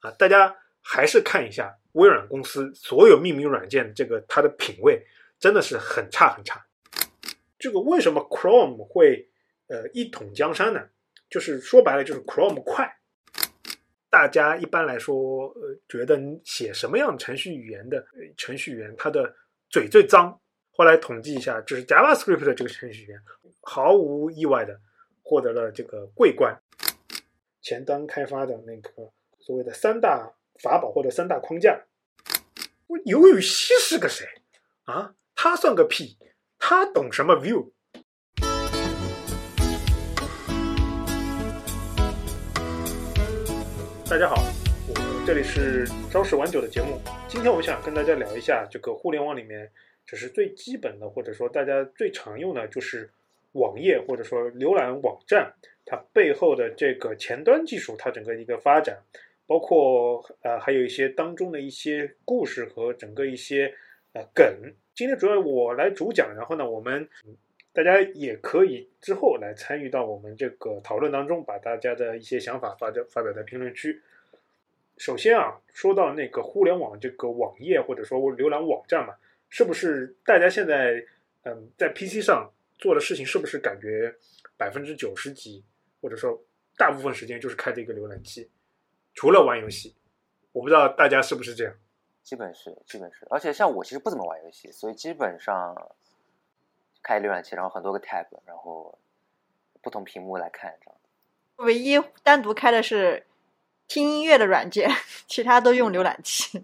啊，大家还是看一下微软公司所有命名软件，这个它的品味真的是很差很差。这个为什么 Chrome 会呃一统江山呢？就是说白了，就是 Chrome 快。大家一般来说，呃，觉得写什么样程序语言的程序员，他的嘴最脏。后来统计一下，就是 JavaScript 的这个程序员，毫无意外的获得了这个桂冠。前端开发的那个所谓的三大法宝或者三大框架，尤雨西是个谁啊？他算个屁！他懂什么 View？大家好，我这里是朝十晚九的节目。今天我想跟大家聊一下这个互联网里面，就是最基本的，或者说大家最常用的，就是网页或者说浏览网站，它背后的这个前端技术，它整个一个发展，包括呃还有一些当中的一些故事和整个一些呃梗。今天主要我来主讲，然后呢，我们大家也可以之后来参与到我们这个讨论当中，把大家的一些想法发在发表在评论区。首先啊，说到那个互联网这个网页或者说浏览网站嘛，是不是大家现在嗯在 PC 上做的事情，是不是感觉百分之九十几，或者说大部分时间就是开着一个浏览器，除了玩游戏？我不知道大家是不是这样。基本是，基本是。而且像我其实不怎么玩游戏，所以基本上开浏览器，然后很多个 tab，然后不同屏幕来看这样。唯一单独开的是。听音乐的软件，其他都用浏览器。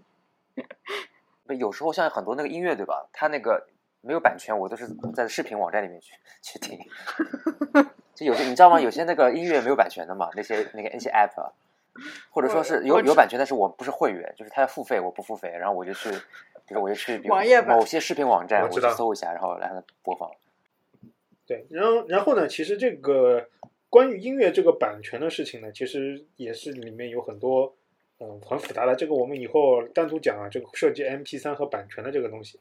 有时候像很多那个音乐，对吧？它那个没有版权，我都是在视频网站里面去 去听。就有些你知道吗？有些那个音乐没有版权的嘛，那些那个那些 app，或者说是有有版权，但是我不是会员，就是他要付费，我不付费，然后我就去，比如我就去网页某些视频网站，我去搜一下，然后让它播放。对，然后然后呢？其实这个。关于音乐这个版权的事情呢，其实也是里面有很多，嗯，很复杂的。这个我们以后单独讲啊，这个涉及 M P 三和版权的这个东西。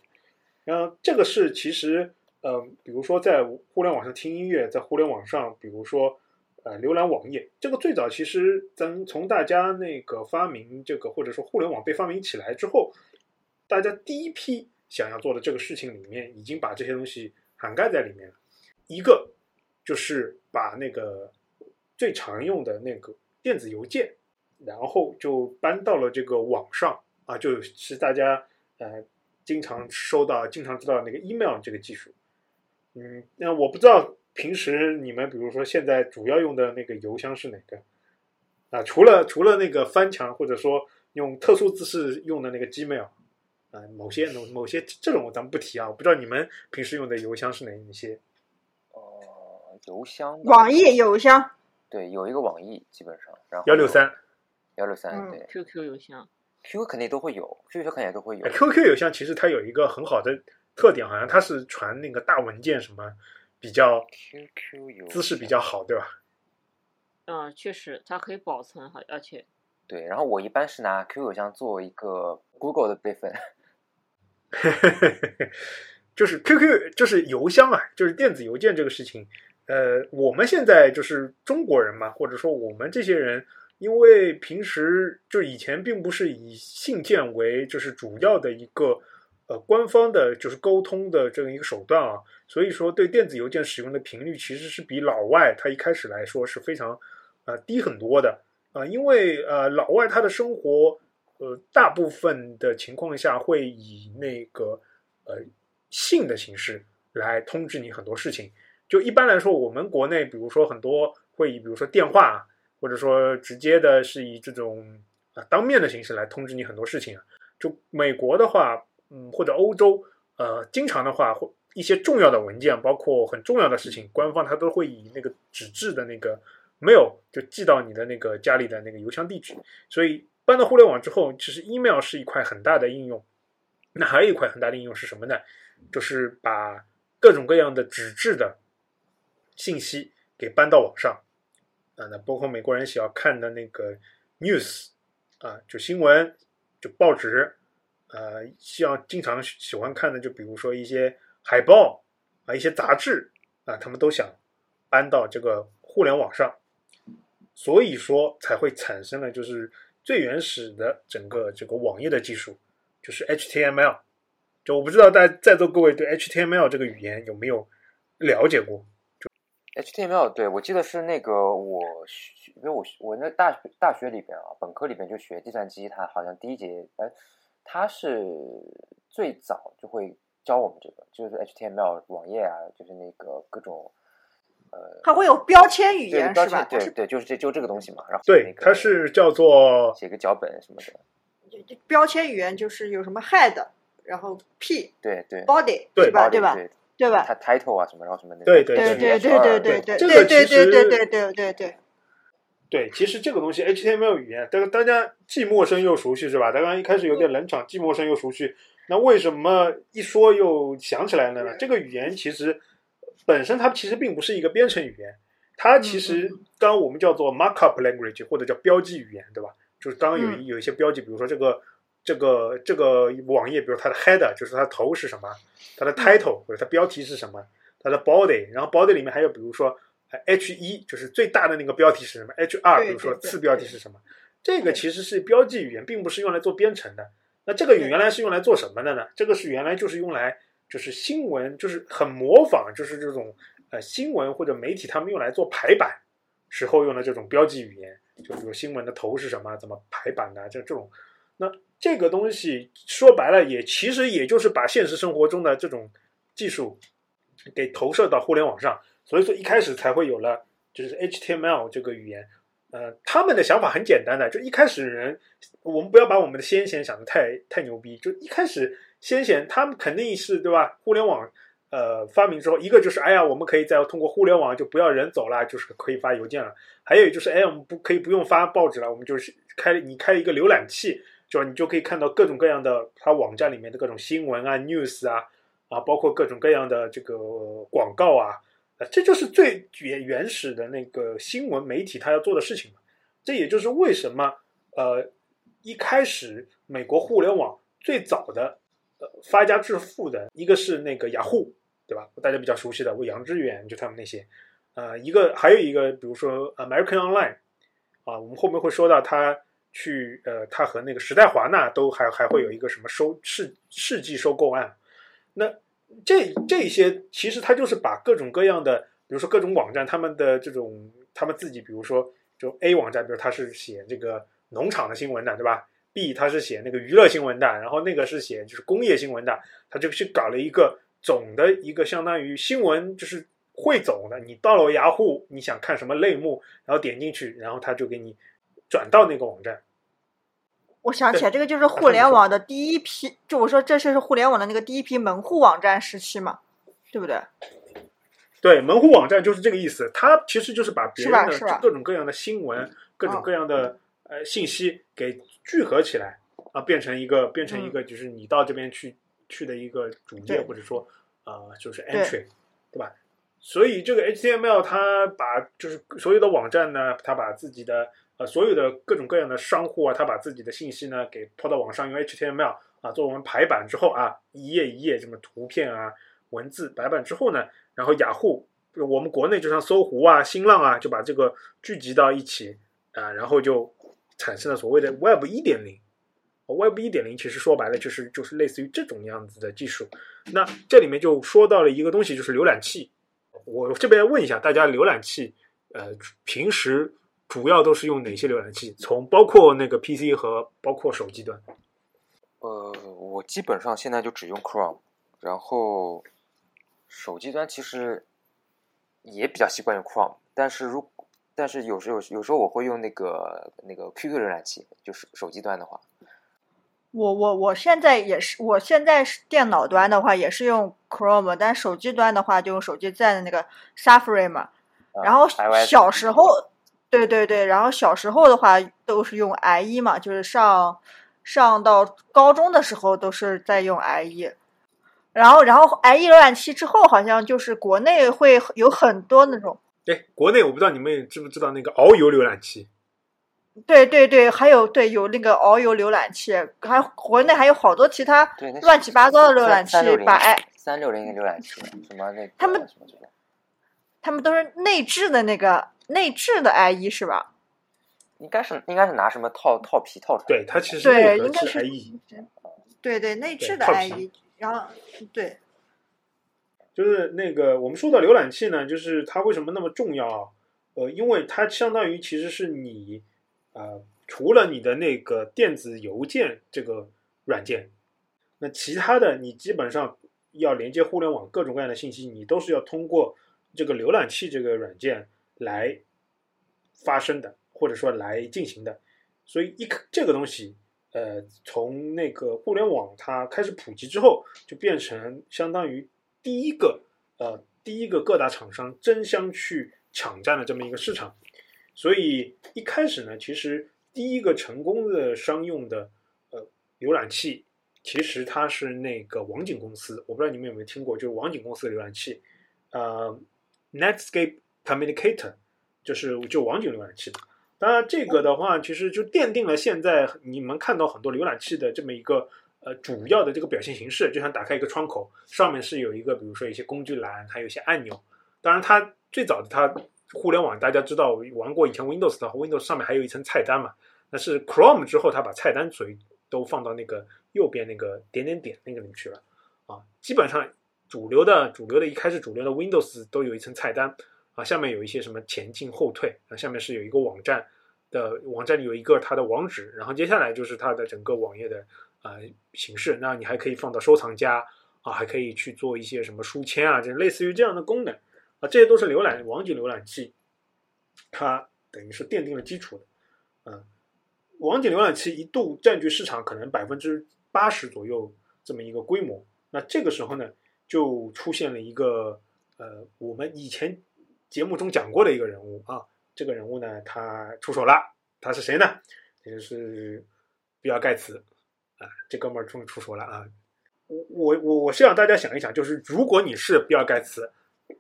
然后这个是其实，呃，比如说在互联网上听音乐，在互联网上，比如说呃浏览网页，这个最早其实咱从大家那个发明这个或者说互联网被发明起来之后，大家第一批想要做的这个事情里面，已经把这些东西涵盖在里面了。一个。就是把那个最常用的那个电子邮件，然后就搬到了这个网上啊，就是大家呃经常收到、经常知道那个 email 这个技术。嗯，那我不知道平时你们比如说现在主要用的那个邮箱是哪个啊？除了除了那个翻墙或者说用特殊姿势用的那个 Gmail 啊，某些某某些这种咱们不提啊，我不知道你们平时用的邮箱是哪一些。邮箱，网易邮箱，对，有一个网易，基本上，然后幺六三，幺六三，对，QQ 邮箱，QQ 肯定都会有，QQ 肯定都会有。QQ 邮箱其实它有一个很好的特点，好像它是传那个大文件什么比较，QQ 邮姿势比较好，对吧？嗯，确实，它可以保存好，而且，对，然后我一般是拿 QQ 邮箱做一个 Google 的备份，就是 QQ 就是邮箱啊，就是电子邮件这个事情。呃，我们现在就是中国人嘛，或者说我们这些人，因为平时就以前并不是以信件为就是主要的一个呃官方的，就是沟通的这样一个手段啊，所以说对电子邮件使用的频率其实是比老外他一开始来说是非常呃低很多的啊，因为呃老外他的生活呃大部分的情况下会以那个呃信的形式来通知你很多事情。就一般来说，我们国内，比如说很多会以，比如说电话，或者说直接的是以这种啊当面的形式来通知你很多事情啊。就美国的话，嗯，或者欧洲，呃，经常的话，或一些重要的文件，包括很重要的事情，官方它都会以那个纸质的那个 mail 就寄到你的那个家里的那个邮箱地址。所以搬到互联网之后，其实 email 是一块很大的应用。那还有一块很大的应用是什么呢？就是把各种各样的纸质的。信息给搬到网上啊，那包括美国人喜欢看的那个 news 啊，就新闻，就报纸，呃，像经常喜欢看的，就比如说一些海报啊，一些杂志啊，他们都想搬到这个互联网上，所以说才会产生了就是最原始的整个这个网页的技术，就是 HTML。就我不知道在在座各位对 HTML 这个语言有没有了解过？HTML 对我记得是那个我学，因为我我那大学大学里边啊，本科里边就学计算机，它好像第一节，哎，它是最早就会教我们这个，就是 HTML 网页啊，就是那个各种呃，它会有标签语言是吧？对对，就是这就这个东西嘛，然后对那，个它是叫做写个脚本什么的，标签语言就是有什么 head，然后 p 对对 body 对吧对吧？对对吧？它 title 啊什么，然后什么那个对对对对对对对对对这个对对对对对对对，其实这个东西 HTML 语言，大家大家既陌生又熟悉是吧？大家一开始有点冷场，既陌生又熟悉。那为什么一说又想起来了呢？这个语言其实本身它其实并不是一个编程语言，它其实刚刚我们叫做 markup language 或者叫标记语言，对吧？就是刚刚有一有一些标记，比如说这个这个这个网页，比如它的 header 就是它的头是什么，它的 title 或者它标题是什么，它的 body，然后 body 里面还有比如说呃 H 一就是最大的那个标题是什么，H 二比如说次标题是什么，这个其实是标记语言，并不是用来做编程的。那这个原来是用来做什么的呢？这个是原来就是用来就是新闻，就是很模仿，就是这种呃新闻或者媒体他们用来做排版时候用的这种标记语言，就比如新闻的头是什么，怎么排版的，就这种。那这个东西说白了也其实也就是把现实生活中的这种技术给投射到互联网上，所以说一开始才会有了就是 HTML 这个语言。呃，他们的想法很简单的，就一开始人，我们不要把我们的先贤想的太太牛逼，就一开始先贤他们肯定是对吧？互联网呃发明之后，一个就是哎呀，我们可以再通过互联网就不要人走了，就是可以发邮件了；还有就是哎，我们不可以不用发报纸了，我们就是开你开一个浏览器，就你就可以看到各种各样的它网站里面的各种新闻啊、news 啊啊，包括各种各样的这个广告啊。这就是最原原始的那个新闻媒体他要做的事情嘛。这也就是为什么呃一开始美国互联网最早的呃发家致富的一个是那个雅虎，对吧？大家比较熟悉的，我杨致远就他们那些，呃，一个还有一个比如说 American Online 啊，我们后面会说到他去呃他和那个时代华纳都还还会有一个什么收世世纪收购案，那。这这些其实它就是把各种各样的，比如说各种网站，他们的这种他们自己，比如说就 A 网站，比如他是写这个农场的新闻的，对吧？B 他是写那个娱乐新闻的，然后那个是写就是工业新闻的，他就去搞了一个总的一个相当于新闻就是汇总的。你到了雅虎，你想看什么类目，然后点进去，然后他就给你转到那个网站。我想起来，这个就是互联网的第一批，就我说这是互联网的那个第一批门户网站时期嘛，对不对？对，门户网站就是这个意思，它其实就是把别人的各种各样的新闻、各种各样的呃信息给聚合起来啊，变成一个变成一个就是你到这边去去的一个主页或者说呃就是 entry，对对吧？所以这个 HTML 它把就是所有的网站呢，它把自己的呃所有的各种各样的商户啊，他把自己的信息呢给抛到网上，用 HTML 啊做我们排版之后啊，一页一页什么图片啊文字排版之后呢，然后雅虎我们国内就像搜狐啊、新浪啊，就把这个聚集到一起啊，然后就产生了所谓的 Web 一点零。Web 一点零其实说白了就是就是类似于这种样子的技术。那这里面就说到了一个东西，就是浏览器。我这边问一下大家，浏览器呃平时主要都是用哪些浏览器？从包括那个 PC 和包括手机端。呃，我基本上现在就只用 Chrome，然后手机端其实也比较习惯用 Chrome，但是如但是有时候有时候我会用那个那个 QQ 浏览器，就是手机端的话，我我我现在也是，我现在是电脑端的话也是用 Chrome，但手机端的话就用手机在的那个 Safari 嘛。啊然后小时候，对对对，然后小时候的话都是用 IE 嘛，就是上上到高中的时候都是在用 IE。然后，然后 IE 浏览器之后，好像就是国内会有很多那种，哎，国内我不知道你们知不知道那个遨游浏览器？对对对，还有对有那个遨游浏览器，还国内还有好多其他乱七八糟的浏览器把 i 三六零浏览器，什么那个他们他们都是内置的那个内置的 IE 是吧？应该是应该是拿什么套套皮套出来？对，它其实对，内核是应该是 IE，对对内置的 IE，然后对就是那个我们说到浏览器呢，就是它为什么那么重要啊？呃，因为它相当于其实是你呃，除了你的那个电子邮件这个软件，那其他的你基本上要连接互联网各种各样的信息，你都是要通过这个浏览器这个软件来发生的，或者说来进行的。所以一这个东西，呃，从那个互联网它开始普及之后，就变成相当于第一个呃第一个各大厂商争相去抢占的这么一个市场。所以一开始呢，其实第一个成功的商用的呃浏览器，其实它是那个网景公司，我不知道你们有没有听过，就是网景公司的浏览器，呃，Netscape Communicator，就是就网景浏览器的。当然，这个的话，其实就奠定了现在你们看到很多浏览器的这么一个呃主要的这个表现形式，就像打开一个窗口，上面是有一个比如说一些工具栏，还有一些按钮。当然，它最早的它互联网大家知道玩过以前 Windows 的话，Windows 上面还有一层菜单嘛。那是 Chrome 之后，它把菜单所以都放到那个右边那个点点点那个里去了啊。基本上主流的主流的一开始主流的 Windows 都有一层菜单啊，下面有一些什么前进后退啊，下面是有一个网站的网站里有一个它的网址，然后接下来就是它的整个网页的呃形式。那你还可以放到收藏夹啊，还可以去做一些什么书签啊，这类似于这样的功能啊，这些都是浏览网景浏览器，它等于是奠定了基础的。嗯，网景浏览器一度占据市场可能百分之八十左右这么一个规模。那这个时候呢，就出现了一个呃，我们以前节目中讲过的一个人物啊。这个人物呢，他出手了，他是谁呢？就是比尔盖茨啊，这哥们儿终于出手了啊！我我我我是让大家想一想，就是如果你是比尔盖茨，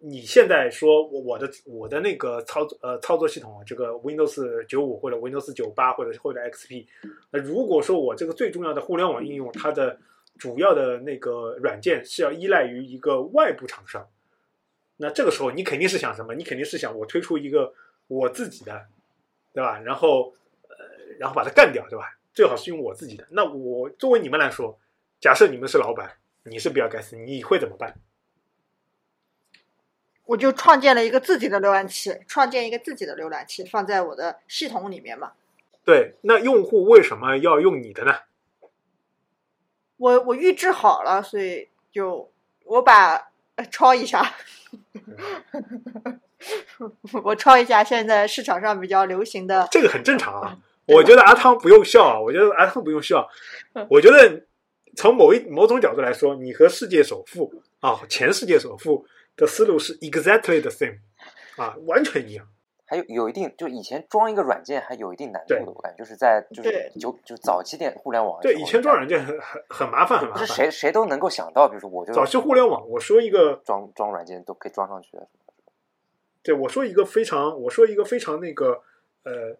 你现在说我我的我的那个操作呃操作系统，这个 Windows 九五或者 Windows 九八或者或者 XP，那如果说我这个最重要的互联网应用，它的主要的那个软件是要依赖于一个外部厂商，那这个时候你肯定是想什么？你肯定是想我推出一个我自己的，对吧？然后呃，然后把它干掉，对吧？最好是用我自己的。那我作为你们来说，假设你们是老板，你是比尔盖茨，你会怎么办？我就创建了一个自己的浏览器，创建一个自己的浏览器放在我的系统里面嘛。对，那用户为什么要用你的呢？我我预制好了，所以就我把呃抄一下，我抄一下现在市场上比较流行的这个很正常啊。我觉得阿汤不用笑啊，我觉得阿汤不用笑。我觉得从某一某种角度来说，你和世界首富啊，前世界首富的思路是 exactly the same 啊，完全一样。还有有一定，就以前装一个软件还有一定难度的，我感觉就是在就是就就早期电互联网对，以前装软件很很很麻烦，很麻不是烦。谁谁都能够想到，比如说我就早期互联网，我说一个装装软件都可以装上去的。对，我说一个非常，我说一个非常那个呃，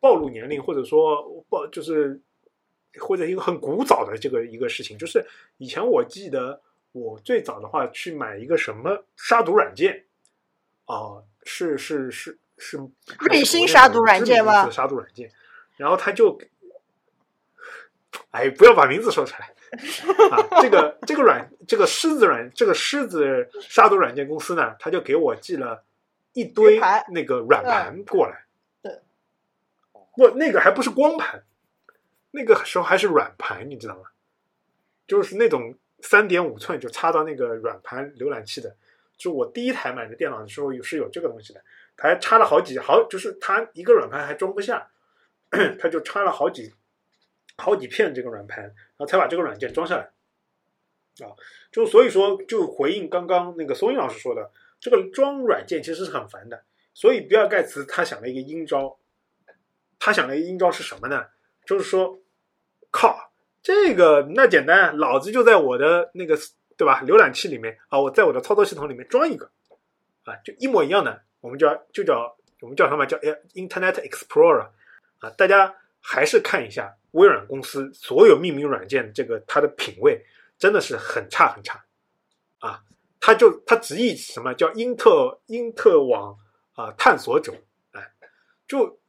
暴露年龄或者说暴就是或者一个很古早的这个一个事情，就是以前我记得我最早的话去买一个什么杀毒软件啊、是是是是瑞星杀毒软件吗杀毒软件，然后他就，哎，不要把名字说出来。啊，这个这个软这个狮子软这个狮子杀毒软件公司呢，他就给我寄了一堆那个软盘过来。对，不，那个还不是光盘，那个时候还是软盘，你知道吗？就是那种三点五寸就插到那个软盘浏览器的。就我第一台买的电脑的时候有是有这个东西的，它还插了好几好，就是它一个软盘还装不下，它就插了好几好几片这个软盘，然后才把这个软件装下来。啊，就所以说，就回应刚刚那个松英老师说的，这个装软件其实是很烦的。所以比尔盖茨他想了一个阴招，他想了一个阴招是什么呢？就是说，靠，这个那简单，老子就在我的那个对吧浏览器里面啊，我在我的操作系统里面装一个啊，就一模一样的，我们叫就叫我们叫什么叫哎 Internet Explorer 啊，大家还是看一下微软公司所有命名软件这个它的品味真的是很差很差啊，它就它直译什么叫英特英特网啊探索者，哎，就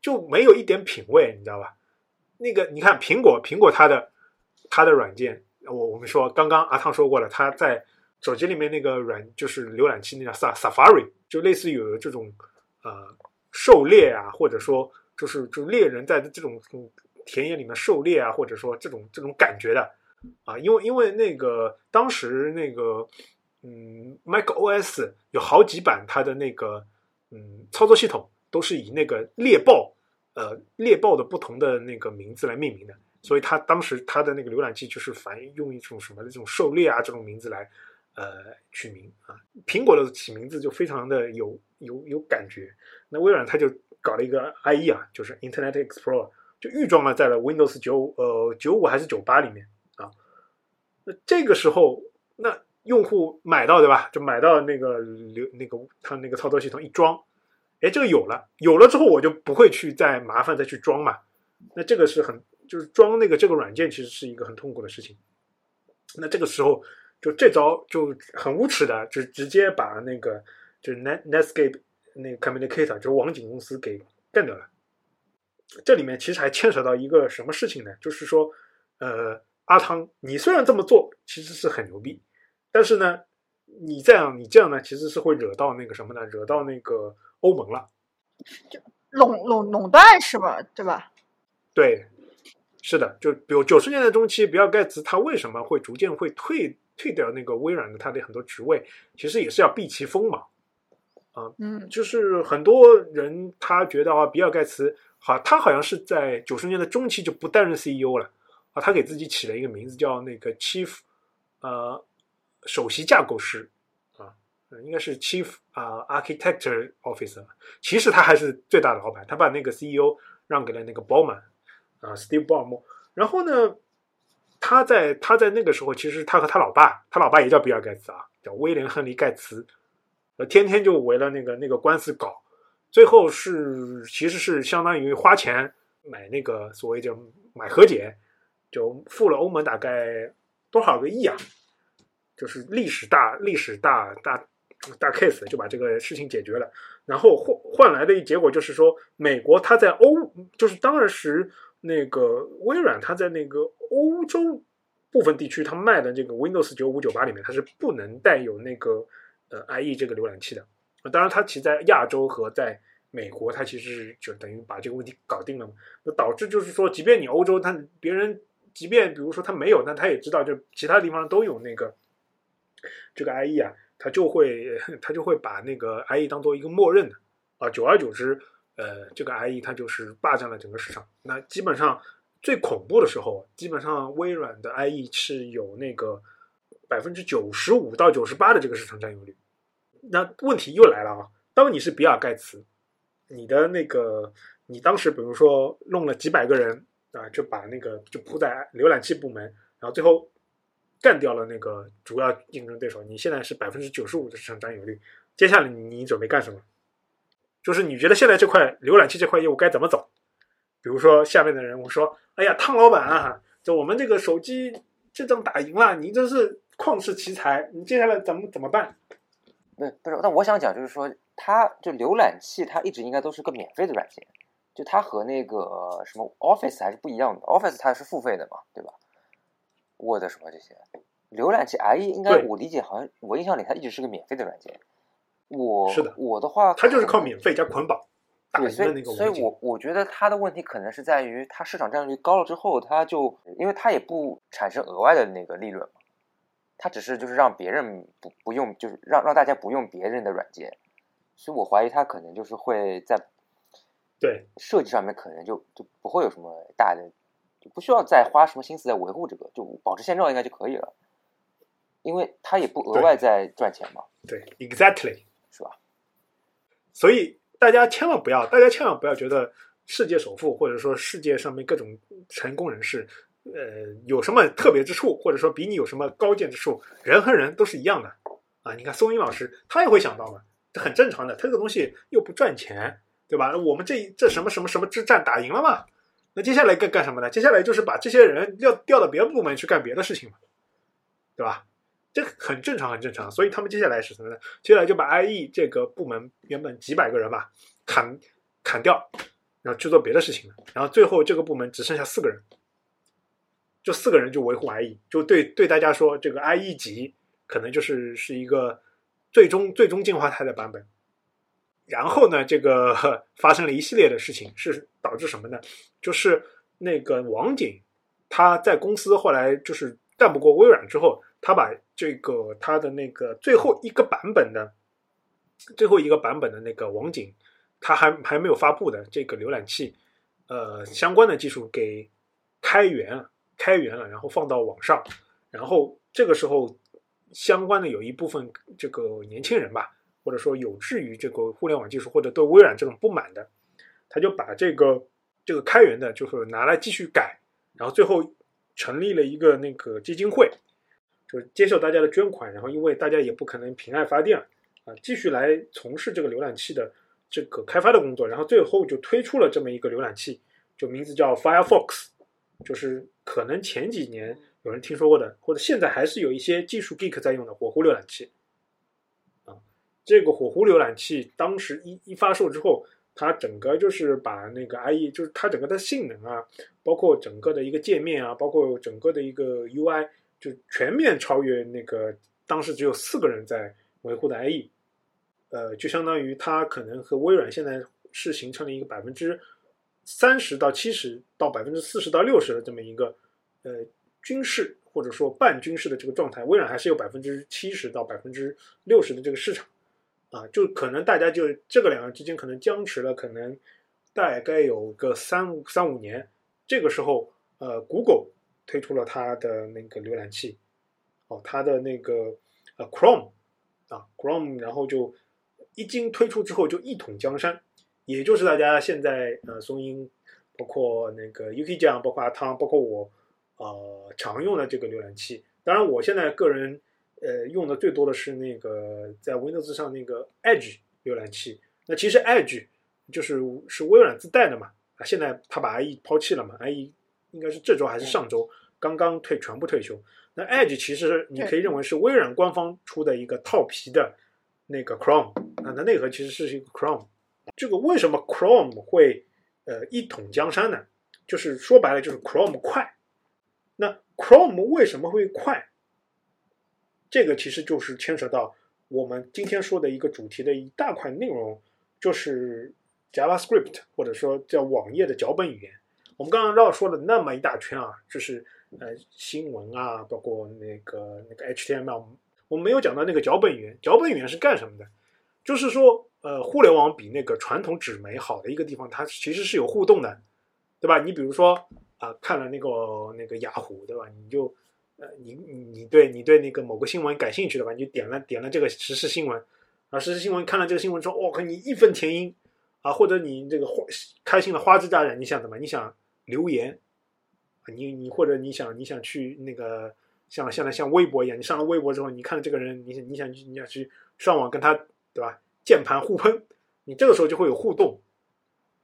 就没有一点品味，你知道吧？那个你看苹果，苹果它的它的软件，我我们说刚刚阿汤说过了，它在手机里面那个软就是浏览器那叫 Safari，就类似于有这种呃狩猎啊，或者说就是就猎人在这种田野里面狩猎啊，或者说这种这种感觉的啊，因为因为那个当时那个嗯 Mac OS 有好几版它的那个嗯操作系统都是以那个猎豹呃猎豹的不同的那个名字来命名的，所以它当时它的那个浏览器就是反用一种什么这种狩猎啊这种名字来呃取名啊，苹果的起名字就非常的有有有感觉。那微软它就搞了一个 IE 啊，就是 Internet Explorer，就预装了在了 Windows 九呃九五还是九八里面啊。那这个时候，那用户买到对吧？就买到那个流那个它那个操作系统一装，哎，这个有了，有了之后我就不会去再麻烦再去装嘛。那这个是很就是装那个这个软件其实是一个很痛苦的事情。那这个时候就这招就很无耻的，就直接把那个就是 Net Netscape 那个 Communicator 就是网景公司给干掉了。这里面其实还牵扯到一个什么事情呢？就是说，呃，阿汤，你虽然这么做其实是很牛逼，但是呢，你这样你这样呢，其实是会惹到那个什么呢？惹到那个欧盟了。就垄垄垄断是吧？对吧？对，是的，就比如九十年代中期，比尔盖茨他为什么会逐渐会退退掉那个微软的他的很多职位，其实也是要避其锋芒啊。嗯就是很多人他觉得啊，比尔盖茨好，他好像是在九十年代中期就不担任 CEO 了啊，他给自己起了一个名字叫那个 Chief 呃首席架构师啊，呃应该是 Chief 啊、Architecture Officer，其实他还是最大的老板，他把那个 CEO 让给了那个 Ballman 啊，Steve Ballmer，然后呢，他在他在那个时候，其实他和他老爸，他老爸也叫比尔盖茨啊，叫威廉亨利盖茨。呃，天天就围了那个那个官司搞，最后是其实是相当于花钱买那个所谓叫买和解，就付了欧盟大概多少个亿啊？就是历史大历史大大大 case 就把这个事情解决了，然后换换来的一结果就是说，美国它在欧就是当时那个微软它在那个欧洲部分地区它卖的这个 Windows 九五九八里面它是不能带有那个。呃，IE 这个浏览器的，当然它其实在亚洲和在美国，它其实就等于把这个问题搞定了嘛。那导致就是说，即便你欧洲，它别人即便比如说他没有，那他也知道，就其他地方都有那个这个 IE 啊，他就会 他就会把那个 IE 当做一个默认的啊。久而久之，呃，这个 IE 它就是霸占了整个市场。那基本上最恐怖的时候，基本上微软的 IE 是有那个百分之九十五到九十八的这个市场占有率。那问题又来了啊！当你是比尔盖茨，你的那个，你当时比如说弄了几百个人啊，就把那个就铺在浏览器部门，然后最后干掉了那个主要竞争对手。你现在是百分之九十五的市场占有率，接下来你准备干什么？就是你觉得现在这块浏览器这块业务该怎么走？比如说下面的人我说：“哎呀，汤老板啊，就我们这个手机这仗打赢了，你真是旷世奇才，你接下来怎么怎么办？”不不是，但我想讲就是说，它就浏览器，它一直应该都是个免费的软件，就它和那个什么 Office 还是不一样的，Office 它是付费的嘛，对吧？Word 什么这些，浏览器 IE 应该我理解好像我印象里它一直是个免费的软件。我是的我的话，他就是靠免费加捆绑打对，赢的所以所以那个网景我我觉得他的问题可能是在于它市场占有率高了之后，它就因为它也不产生额外的那个利润嘛，它只是就是让别人不不用，就是让让大家不用别人的软件，所以我怀疑它可能就是会在对。设计上面可能就就不会有什么大的，就不需要再花什么心思在维护这个，就保持现状应该就可以了，因为它也不额外再赚钱嘛，对，exactly。是吧？所以大家千万不要，大家千万不要觉得世界首富或者说世界上面各种成功人士，呃，有什么特别之处，或者说比你有什么高见之处，人和人都是一样的啊。你看松英老师，他也会想到嘛，这很正常的，他这个东西又不赚钱，对吧？我们这这什么什么什么之战打赢了嘛，那接下来干干什么呢？接下来就是把这些人要调到别的部门去干别的事情嘛，对吧？这很正常，很正常。所以他们接下来是什么呢？接下来就把 IE 这个部门原本几百个人吧，砍砍掉，然后去做别的事情了。然后最后这个部门只剩下四个人，就四个人就维护 IE，就对对大家说，这个 IE 级可能就是是一个最终最终进化态的版本。然后呢，这个 发生了一系列的事情，是导致什么呢？就是那个网景他在公司后来就是干不过微软之后，他把这个他的那个最后一个版本的最后一个版本的那个网景，他还还没有发布的这个浏览器，呃，相关的技术给开源了，开源了，然后放到网上，然后这个时候相关的有一部分这个年轻人吧，或者说有志于这个互联网技术或者对微软这种不满的，他就把这个这个开源的，就是拿来继续改，然后最后成立了一个那个基金会，就是接受大家的捐款，然后因为大家也不可能凭爱发电啊，继续来从事这个浏览器的这个开发的工作，然后最后就推出了这么一个浏览器，就名字叫 Firefox，就是可能前几年有人听说过的，或者现在还是有一些技术 geek 在用的火狐浏览器。啊，这个火狐浏览器当时一一发售之后，它整个就是把那个 IE，就是它整个的性能啊，包括整个的一个界面啊，包括整个的一个 UI，就全面超越那个当时只有四个人在维护的 IE。呃，就相当于它可能和微软现在是形成了一个百分之三十到七十到百分之四十到六十的这么一个呃军事或者说半军事的这个状态，微软还是有百分之七十到百分之六十的这个市场啊，就可能大家就这个两个之间可能僵持了，可能大概有个三三五年，这个时候呃，Google 推出了它的那个浏览器，哦，它的那个呃 Chrome 啊 Chrome，然后就。一经推出之后就一统江山，也就是大家现在呃松鹰，包括那个 UK 酱，包括阿汤，包括我呃常用的这个浏览器。当然，我现在个人呃用的最多的是那个在 Windows 上那个 Edge 浏览器。那其实 Edge 就是是微软自带的嘛啊，现在他把 IE 抛弃了嘛，IE 应该是这周还是上周刚刚退全部退休。那 Edge 其实你可以认为是微软官方出的一个套皮的。那个 Chrome 啊，它内核其实是一个 Chrome。这个为什么 Chrome 会呃一统江山呢？就是说白了，就是 Chrome 快。那 Chrome 为什么会快？这个其实就是牵扯到我们今天说的一个主题的一大块内容，就是 JavaScript 或者说叫网页的脚本语言。我们刚刚绕说了那么一大圈啊，就是呃新闻啊，包括那个那个 HTML。我们没有讲到那个脚本语言，脚本语言是干什么的？就是说，呃，互联网比那个传统纸媒好的一个地方，它其实是有互动的，对吧？你比如说啊，看了那个那个雅虎，对吧？你就呃，你你对你对那个某个新闻感兴趣的吧？你就点了点了这个时事新闻啊，时事新闻看了这个新闻之后，我靠，你义愤填膺啊，或者你这个花开心的花枝招展，你想怎么？你想留言？你你或者你想你想去那个。像现在像微博一样，你上了微博之后，你看到这个人，你想你想你想去上网跟他，对吧？键盘互喷，你这个时候就会有互动，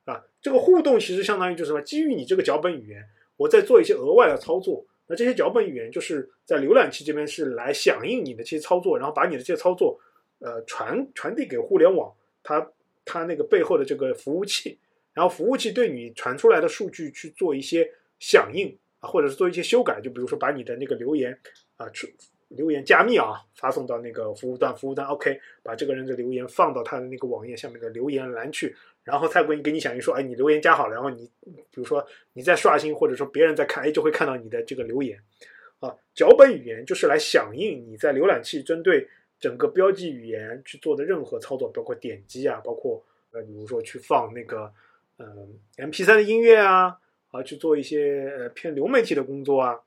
啊，这个互动其实相当于就是什么？基于你这个脚本语言，我在做一些额外的操作。那这些脚本语言就是在浏览器这边是来响应你的这些操作，然后把你的这些操作，呃，传传递给互联网，它它那个背后的这个服务器，然后服务器对你传出来的数据去做一些响应。啊，或者是做一些修改，就比如说把你的那个留言啊，出留言加密啊，发送到那个服务端，服务端 OK，把这个人的留言放到他的那个网页下面的留言栏去，然后他会给你响应说，哎，你留言加好了，然后你比如说你在刷新，或者说别人在看，哎，就会看到你的这个留言啊。脚本语言就是来响应你在浏览器针对整个标记语言去做的任何操作，包括点击啊，包括呃，比如说去放那个嗯 MP3 的音乐啊。啊，去做一些呃偏流媒体的工作啊，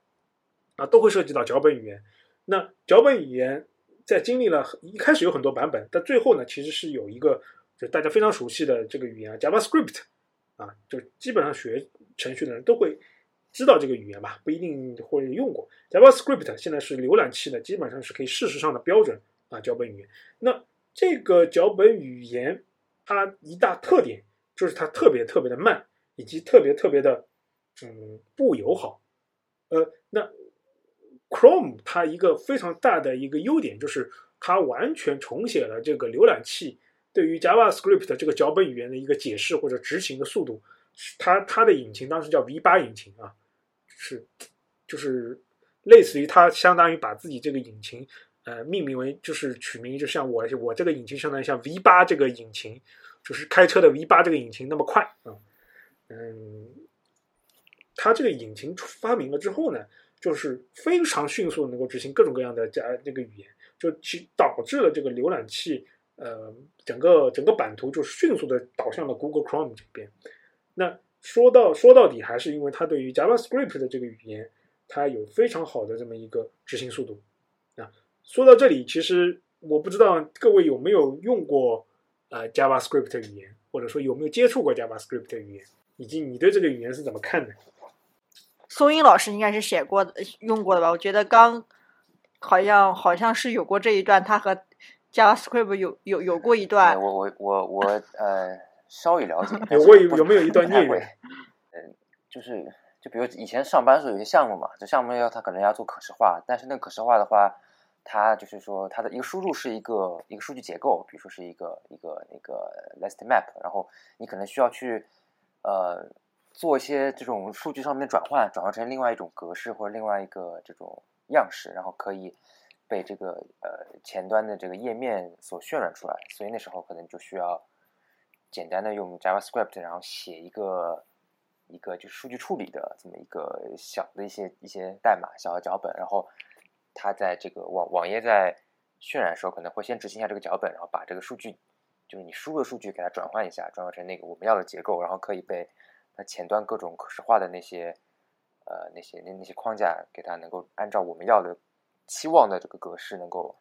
啊，都会涉及到脚本语言。那脚本语言在经历了一开始有很多版本，但最后呢，其实是有一个就大家非常熟悉的这个语言 JavaScript 啊，就基本上学程序的人都会知道这个语言吧，不一定会用过 JavaScript。现在是浏览器的基本上是可以事实上的标准啊，脚本语言。那这个脚本语言它一大特点就是它特别特别的慢，以及特别特别的。嗯，不友好。呃，那 Chrome 它一个非常大的一个优点就是它完全重写了这个浏览器对于 JavaScript 这个脚本语言的一个解释或者执行的速度。它它的引擎当时叫 V 八引擎啊，是就是类似于它相当于把自己这个引擎呃命名为就是取名就像我我这个引擎相当于像 V 八这个引擎，就是开车的 V 八这个引擎那么快啊，嗯，它这个引擎发明了之后呢，就是非常迅速能够执行各种各样的加这个语言，就其导致了这个浏览器呃整个整个版图就迅速的导向了 Google Chrome 这边。那说到说到底，还是因为它对于 JavaScript 的这个语言，它有非常好的这么一个执行速度。啊，说到这里，其实我不知道各位有没有用过呃 JavaScript 语言，或者说有没有接触过 JavaScript 语言，以及你对这个语言是怎么看的？松英老师应该是写过的、用过的吧？我觉得刚好像好像是有过这一段，他和 JavaScript 有有有过一段。我我我我呃稍微了解，但有过是不有没有一段孽缘？嗯，就是就比如以前上班的时候有些项目嘛，这项目要他可能要做可视化，但是那个可视化的话，它就是说它的一个输入是一个一个数据结构，比如说是一个一个那个 list map，然后你可能需要去呃做一些这种数据上面的转换，转换成另外一种格式或者另外一个这种样式，然后可以被这个呃前端的这个页面所渲染出来，所以那时候可能就需要简单的用 JavaScript，然后写一个一个就是数据处理的这么一个小的一些一些代码小的脚本，然后它在这个网网页在渲染的时候，可能会先执行一下这个脚本，然后把这个数据就是你输入的数据给它转换一下，转换成那个我们要的结构，然后可以被它前端各种可视化的那些呃那些那那些框架给它能够按照我们要的期望的这个格式能够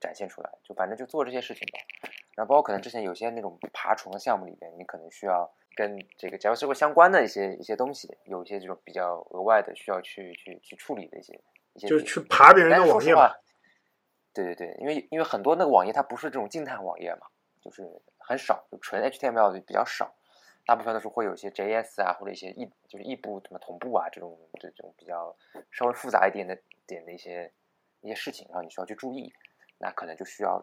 展现出来，就反正就做这些事情吧。然后包括可能之前有些那种爬虫的项目里边，你可能需要跟这个 JavaScript 相关的一些一些东西，有一些这种比较额外的需要去去去处理的一些就是去爬别人的网页嘛对对对，因为因为很多那个网页它不是这种静态网页嘛，就是很少，就纯 HTML 的比较少，大部分都是会有一些 JS 啊，或者一些异就是异步什么同步啊这种这种比较稍微复杂一点的点的一些一些事情，然后你需要去注意，那可能就需要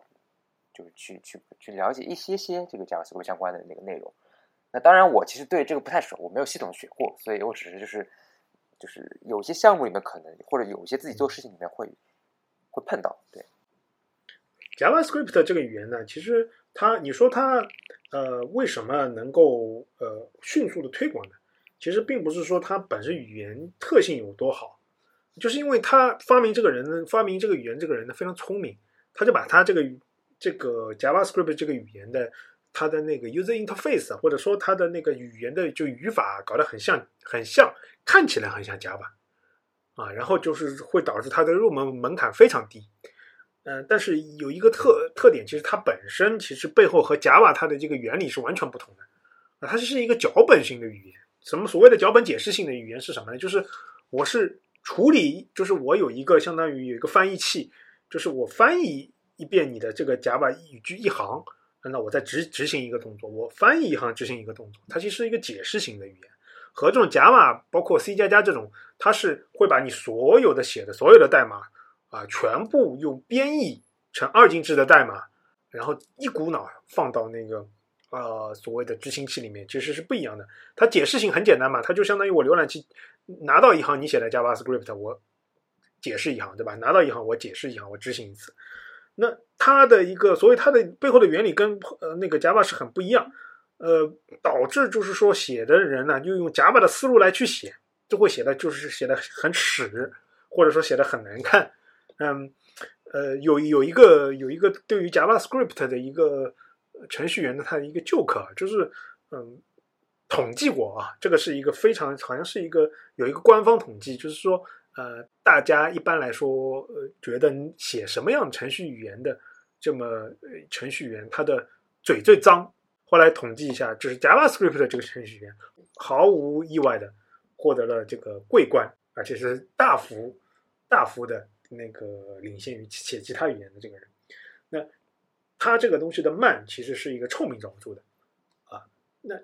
就是去去去了解一些些这个 JavaScript 相关的那个内容。那当然，我其实对这个不太熟，我没有系统学过，所以我只是就是就是有些项目里面可能或者有些自己做事情里面会会碰到，对。JavaScript 这个语言呢，其实它，你说它，呃，为什么能够呃迅速的推广呢？其实并不是说它本身语言特性有多好，就是因为他发明这个人呢，发明这个语言这个人呢非常聪明，他就把他这个这个 JavaScript 这个语言的它的那个 user interface 或者说它的那个语言的就语法搞得很像，很像，看起来很像 Java 啊，然后就是会导致它的入门门槛非常低。嗯，但是有一个特特点，其实它本身其实背后和 Java 它的这个原理是完全不同的啊，它是一个脚本型的语言。什么所谓的脚本解释性的语言是什么呢？就是我是处理，就是我有一个相当于有一个翻译器，就是我翻译一遍你的这个 Java 语句一行，那我再执执行一个动作，我翻译一行执行一个动作，它其实是一个解释型的语言。和这种 Java 包括 C 加加这种，它是会把你所有的写的所有的代码啊，全部用编译成二进制的代码，然后一股脑放到那个呃所谓的执行器里面，其实是不一样的。它解释性很简单嘛，它就相当于我浏览器拿到一行你写的 JavaScript，我解释一行，对吧？拿到一行我解释一行，我执行一次。那它的一个，所以它的背后的原理跟呃那个 Java 是很不一样，呃，导致就是说写的人呢，就用 Java 的思路来去写，就会写的就是写的很屎，或者说写的很难看。嗯，呃，有有一个有一个对于 JavaScript 的一个程序员的他的一个 joke，就是嗯，统计过啊，这个是一个非常好像是一个有一个官方统计，就是说呃，大家一般来说呃觉得写什么样程序语言的这么呃程序员他的嘴最脏，后来统计一下，就是 JavaScript 的这个程序员毫无意外的获得了这个桂冠，而且是大幅大幅的那个领先于写其他语言的这个人。那他这个东西的慢，其实是一个臭名昭著的啊。那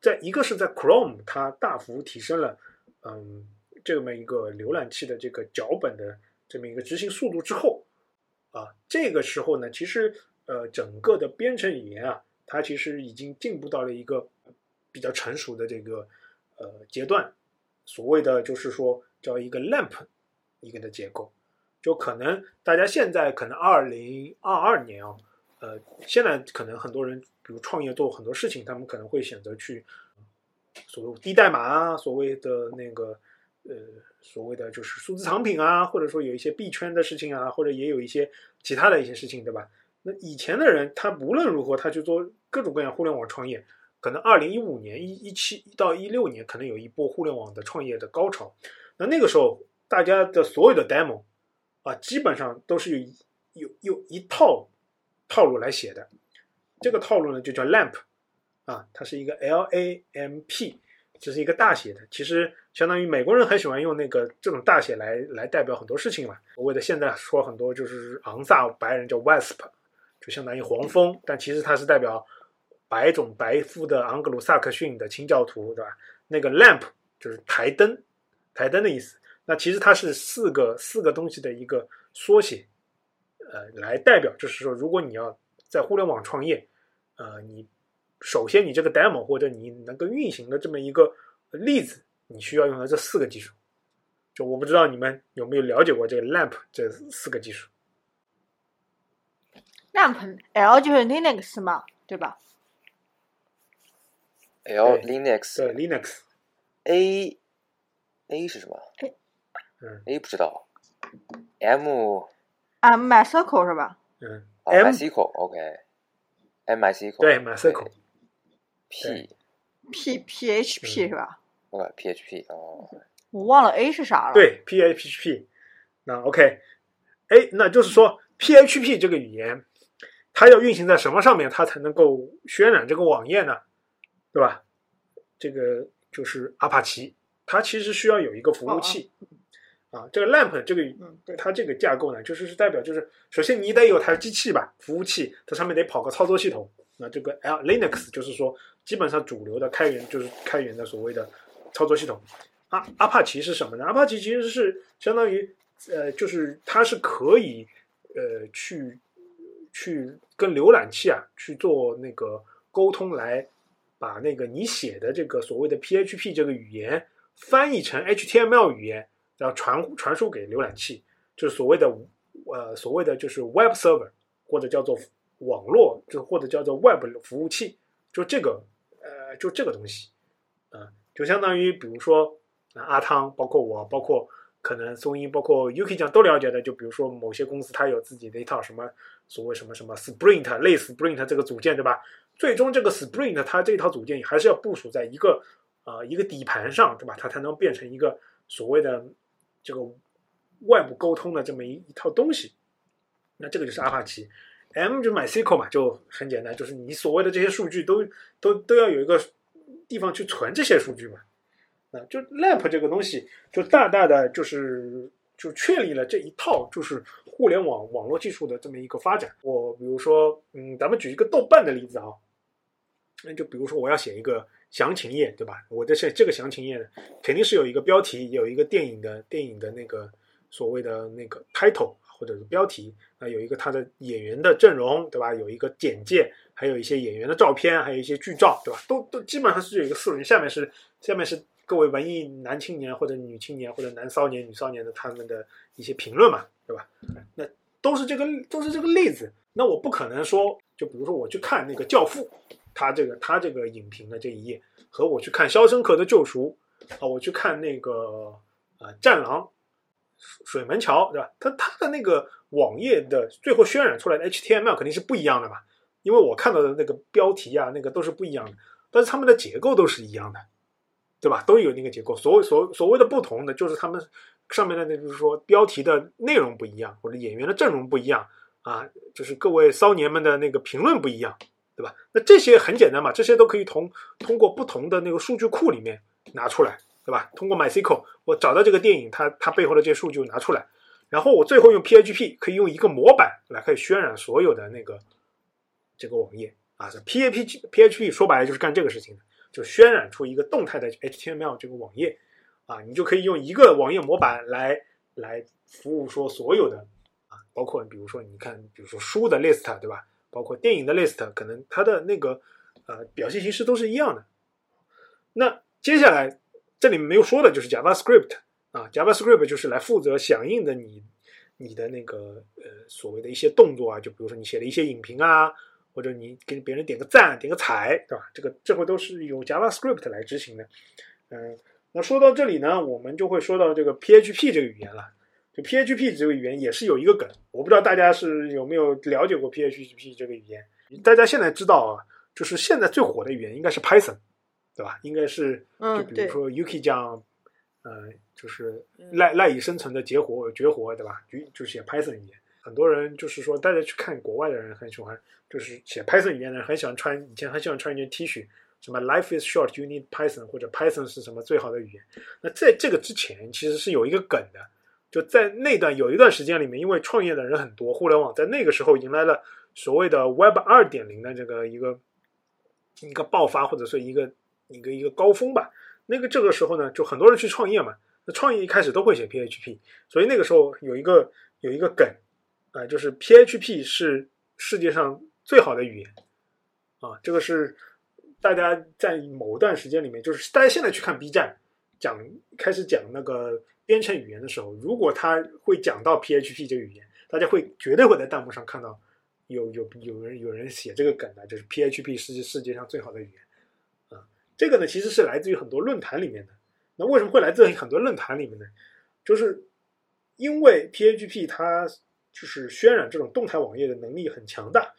在一个是在 Chrome，它大幅提升了嗯这么一个浏览器的这个脚本的这么一个执行速度之后啊，这个时候呢，其实呃整个的编程语言啊，它其实已经进步到了一个比较成熟的这个呃阶段，所谓的就是说叫一个 LAMP 一个的结构，就可能大家现在可能二零二二年啊，呃，现在可能很多人比如创业做很多事情，他们可能会选择去所谓低代码啊，所谓的那个呃所谓的就是数字藏品啊，或者说有一些币圈的事情啊，或者也有一些其他的一些事情，对吧？那以前的人，他无论如何，他去做各种各样互联网创业。可能二零一五年、一一七到一六年，可能有一波互联网的创业的高潮。那那个时候，大家的所有的 demo 啊，基本上都是有有有一套套路来写的。这个套路呢，就叫 LAMP 啊，它是一个 L A M P，这是一个大写的。其实相当于美国人很喜欢用那个这种大写来来代表很多事情嘛。所谓的现在说很多就是昂萨白人叫 WASP，就相当于黄蜂，但其实它是代表。白种白肤的昂格鲁萨克逊的清教徒，对吧？那个 lamp 就是台灯，台灯的意思。那其实它是四个四个东西的一个缩写，呃，来代表就是说，如果你要在互联网创业，呃，你首先你这个 demo 或者你能够运行的这么一个例子，你需要用到这四个技术。就我不知道你们有没有了解过这个 lamp 这四个技术。Lamp L 就是 Linux 嘛，对吧？L Linux 对 Linux，A A 是什么嗯？A 不知道。M 啊，MySQL 是吧？嗯啊 M MySQL OK。M MySQL 对 MySQL P P PHP 嗯是吧？OK PHP 哦我忘了 A 是啥了。，对 PHP，那 OK，A，那就是说 PHP 这个语言，它要运行在什么上面，它才能够渲染这个网页呢？对吧？这个就是阿帕奇，它其实需要有一个服务器啊。这个 LAMP 这个嗯，它这个架构呢，就是是代表就是，首先你得有台机器吧，服务器，它上面得跑个操作系统。那这个 L Linux 就是说，基本上主流的开源就是开源的所谓的操作系统。阿阿帕奇是什么呢？阿帕奇其实是相当于呃，就是它是可以呃去去跟浏览器啊去做那个沟通，来把那个你写的这个所谓的 PHP 这个语言翻译成 HTML 语言，然后传传输给浏览器，就是所谓的呃所谓的就是 Web Server 或者叫做网络，就或者叫做 Web 服务器，就这个呃就这个东西，啊、就相当于比如说。阿汤，包括我，包括可能松音，包括 UK 讲都了解的，就比如说某些公司它有自己的一套什么所谓什么什么 Sprint 类 Sprint 这个组件，对吧？最终这个 Sprint 它这套组件还是要部署在一个啊、一个底盘上，对吧？它才能变成一个所谓的这个外部沟通的这么一一套东西。那这个就是阿帕奇，M 就是 MySQL 嘛，就很简单，就是你所谓的这些数据都都都要有一个地方去存这些数据嘛。就 LAMP 这个东西，就大大的就是就确立了这一套就是互联网网络技术的这么一个发展。我比如说，嗯，咱们举一个豆瓣的例子啊，那就比如说我要写一个详情页，对吧？我这写这个详情页呢，肯定是有一个标题，有一个电影的电影的那个所谓的那个 title 或者是标题啊，有一个他的演员的阵容，对吧？有一个简介，还有一些演员的照片，还有一些剧照，对吧？都都基本上是有一个四轮，下面是下面是各位文艺男青年或者女青年或者男骚年、女骚年的他们的一些评论嘛，对吧？那都是这个都是这个例子。那我不可能说，就比如说我去看那个《教父》，他这个他这个影评的这一页，和我去看《肖申克的救赎》啊，我去看那个呃《战狼》水门桥，对吧？它它的那个网页的最后渲染出来的 HTML 肯定是不一样的嘛，因为我看到的那个标题啊，那个都是不一样的，但是它们的结构都是一样的，对吧？都有那个结构。所谓所所谓的不同的，就是他们上面的那就是说标题的内容不一样，或者演员的阵容不一样啊，就是各位骚年们的那个评论不一样，对吧？那这些很简单嘛，这些都可以通通过不同的那个数据库里面拿出来，对吧？通过 MySQL，我找到这个电影，它它背后的这些数据拿出来，然后我最后用 PHP 可以用一个模板来可以渲染所有的那个这个网页啊。PHP PHP 说白了就是干这个事情的，就渲染出一个动态的 HTML 这个网页啊，你就可以用一个网页模板来来服务说所有的啊，包括比如说你看，比如说书的 list 对吧？包括电影的 list，可能它的那个呃表现形式都是一样的。那接下来这里面没有说的就是 JavaScript 啊，JavaScript 就是来负责响应的你你的那个呃所谓的一些动作啊，就比如说你写的一些影评啊，或者你给别人点个赞、点个彩，对吧？这个这会都是由 JavaScript 来执行的。嗯，那说到这里呢，我们就会说到这个 PHP 这个语言了。就 PHP 这个语言也是有一个梗，我不知道大家是有没有了解过 PHP 这个语言。大家现在知道啊，就是现在最火的语言应该是 Python，对吧？应该是嗯就比如说 Yuki 这样，呃，就是赖赖以生存的绝活绝活，对吧？就就写 Python 语言。很多人就是说，大家去看国外的人很喜欢，就是写 Python 语言的人很喜欢穿，以前很喜欢穿一件 T 恤，什么 Life is short, you need Python，或者 Python 是什么最好的语言。那在这个之前，其实是有一个梗的，就在那段有一段时间里面，因为创业的人很多，互联网在那个时候迎来了所谓的 Web 二点零的这个一个一个爆发，或者说一个一个一个高峰吧。那个这个时候呢，就很多人去创业嘛。那创业一开始都会写 PHP，所以那个时候有一个有一个梗啊、就是 PHP 是世界上最好的语言啊。这个是大家在某段时间里面，就是大家现在去看 B 站讲开始讲那个编程语言的时候，如果他会讲到 PHP 这个语言，大家会绝对会在弹幕上看到有有有人有人写这个梗的，就是 PHP 是世界上最好的语言啊。这个呢，其实是来自于很多论坛里面的。那为什么会来自于很多论坛里面呢？就是因为 PHP 它就是渲染这种动态网页的能力很强大，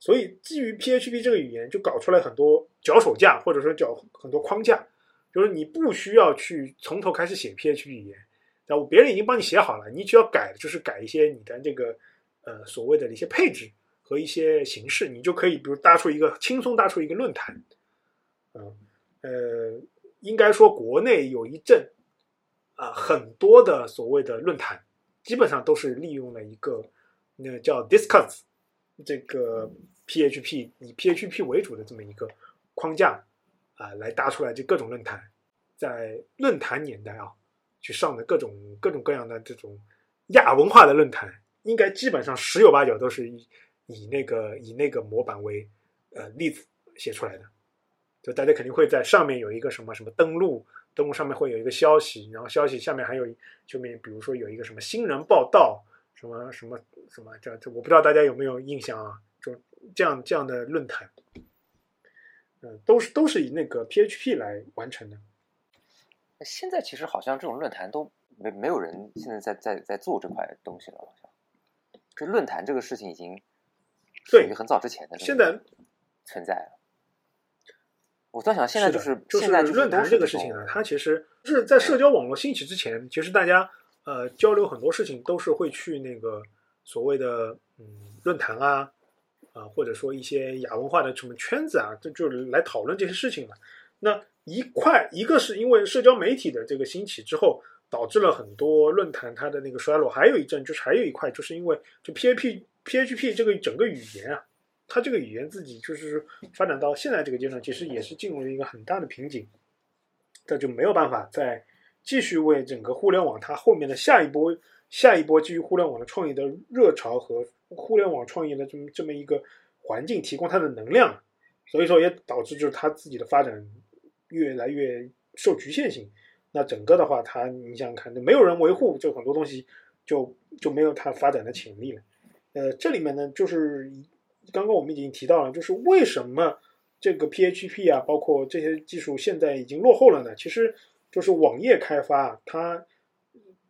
所以基于 PHP 这个语言就搞出来很多脚手架，或者说脚很多框架，就是你不需要去从头开始写 PHP 语言，然后别人已经帮你写好了，你只要改，就是改一些你的这个呃所谓的一些配置和一些形式，你就可以比如搭出一个轻松搭出一个论坛，嗯呃，应该说国内有一阵啊、很多的所谓的论坛，基本上都是利用了一个那叫 Discuss 这个 PHP 以 PHP 为主的这么一个框架啊、来搭出来这各种论坛，在论坛年代啊，去上的各种各种各样的这种亚文化的论坛，应该基本上十有八九都是以以那个以那个模板为呃例子写出来的。就大家肯定会在上面有一个什么什么登录，登录上面会有一个消息，然后消息下面还有就面比如说有一个什么新人报道，什么什么什么这这我不知道大家有没有印象啊？就这样这样的论坛，嗯、都是都是以那个 PHP 来完成的。现在其实好像这种论坛都没没有人现在在在在做这块东西了，好像就论坛这个事情已经属对于很早之前的这现在存在了。我在想，现在就是就是论坛这个事情呢，它其实是在社交网络兴起之前，其实大家呃交流很多事情都是会去那个所谓的嗯论坛啊啊、或者说一些亚文化的什么圈子啊，这就是来讨论这些事情嘛。那一块一个是因为社交媒体的这个兴起之后，导致了很多论坛它的那个衰落，还有一阵就是还有一块就是因为就 P A P P H P 这个整个语言啊，它这个语言自己就是发展到现在这个阶段，其实也是进入了一个很大的瓶颈，这就没有办法再继续为整个互联网它后面的下一波下一波基于互联网的创业的热潮和互联网创业的这么这么一个环境提供它的能量，所以说也导致就是它自己的发展越来越受局限性。那整个的话，它你想想看，没有人维护，就很多东西就就没有它发展的潜力了。呃，这里面呢，就是刚刚我们已经提到了，就是为什么这个 PHP 啊，包括这些技术现在已经落后了呢？其实就是网页开发，它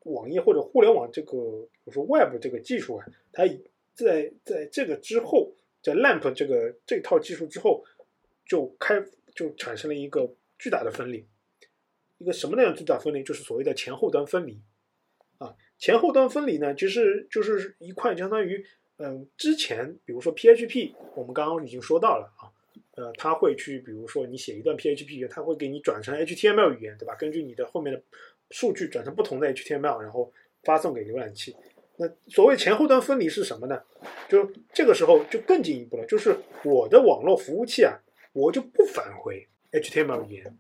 网页或者互联网这个，比如说 Web 这个技术啊，它在在这个之后，在 LAMP 这个这套技术之后，就开就产生了一个巨大的分离。一个什么样的巨大分离？就是所谓的前后端分离。啊，前后端分离呢，其实就是一块相当于，嗯，之前比如说 PHP，我们刚刚已经说到了啊，呃，它会去，比如说你写一段 PHP 语言，它会给你转成 HTML 语言，对吧？根据你的后面的数据转成不同的 HTML，然后发送给浏览器。那所谓前后端分离是什么呢？就这个时候就更进一步了，就是我的网络服务器啊，我就不返回 HTML 语言。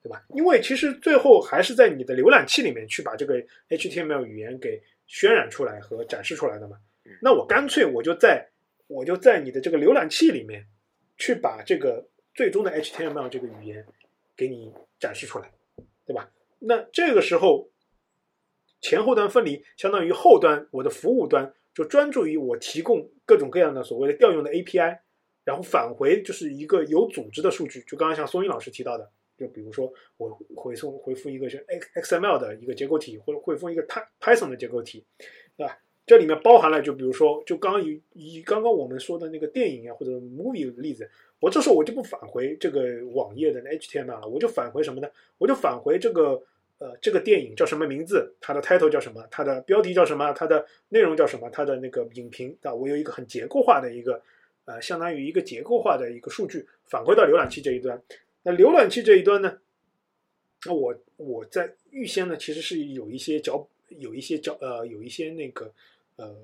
对吧？因为其实最后还是在你的浏览器里面去把这个 HTML 语言给渲染出来和展示出来的嘛。那我干脆我就在我就在你的这个浏览器里面去把这个最终的 HTML 这个语言给你展示出来，对吧？那这个时候前后端分离，相当于后端我的服务端就专注于我提供各种各样的所谓的调用的 API，然后返回就是一个有组织的数据。就刚刚像松英老师提到的，就比如说我回送回复一个是 X XML 的一个结构体，或者回复一个 Py Python 的结构体，对吧？这里面包含了就比如说，就刚刚以以刚刚我们说的那个电影啊或者 movie 的例子，我这时候我就不返回这个网页的 HTML 了，我就返回什么呢？我就返回这个呃这个电影叫什么名字，它的 title 叫什么，它的标题叫什么，它的内容叫什么，它的那个影评啊，我有一个很结构化的一个呃相当于一个结构化的一个数据返回到浏览器这一端。那浏览器这一端呢，那我我在预先呢其实是有一些脚有一些脚呃有一些那个。呃，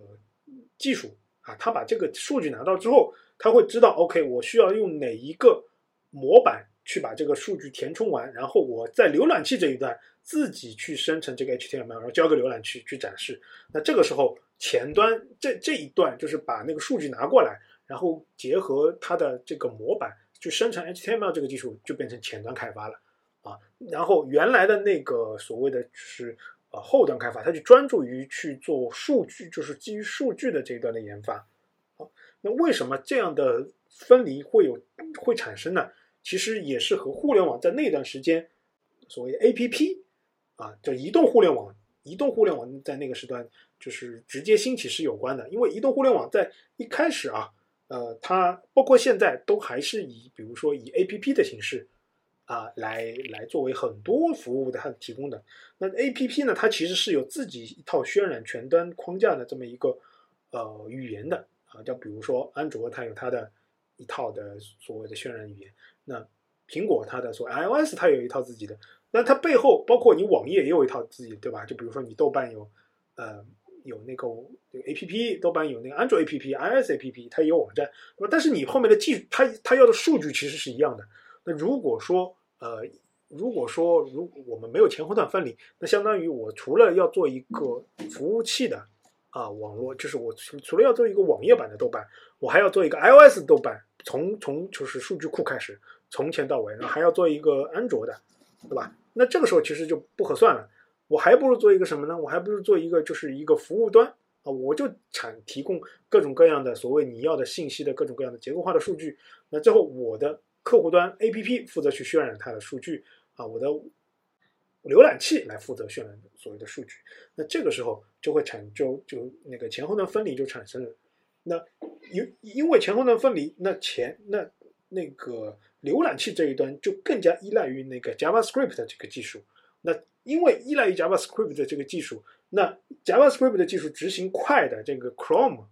技术啊，他把这个数据拿到之后，他会知道，OK，我需要用哪一个模板去把这个数据填充完，然后我在浏览器这一段自己去生成这个 HTML，然后交给浏览器去展示。那这个时候前端这这一段就是把那个数据拿过来，然后结合它的这个模板去生成 HTML 这个技术就变成前端开发了啊。然后原来的那个所谓的就是。呃，后端开发，它就专注于去做数据，就是基于数据的这一端的研发。好，那为什么这样的分离会有会产生呢？其实也是和互联网在那段时间所谓 A P P 啊，叫移动互联网，移动互联网在那个时段就是直接兴起是有关的。因为移动互联网在一开始啊，呃，它包括现在都还是以比如说以 A P P 的形式。啊，来来作为很多服务的它提供的那 A P P 呢，它其实是有自己一套渲染全端框架的这么一个呃语言的啊，就比如说安卓它有它的一套的所谓的渲染语言，那苹果它的所 I O S 它有一套自己的，那它背后包括你网页也有一套自己对吧？就比如说你豆瓣有呃有那个 A P P，豆瓣有那个安卓 A P P，I S A P P 它也有网站，但是你后面的技术它它要的数据其实是一样的。那如果说，呃，如果说，如我们没有前后端分离，那相当于我除了要做一个服务器的啊网络，就是我除除了要做一个网页版的豆瓣，我还要做一个 iOS 豆瓣，从从就是数据库开始，从前到尾，然后还要做一个安卓的，对吧？那这个时候其实就不合算了，我还不如做一个什么呢？我还不如做一个就是一个服务端啊，我就产提供各种各样的所谓你要的信息的各种各样的结构化的数据，那最后我的。客户端 APP 负责去渲染它的数据啊，我的浏览器来负责渲染所谓的数据。那这个时候就会产就就那个前后端分离就产生了。那因因为前后端分离，那前那那个浏览器这一端就更加依赖于那个 JavaScript 这个技术。那因为依赖于 JavaScript 的这个技术，那 JavaScript 的技术执行快的这个 Chrome，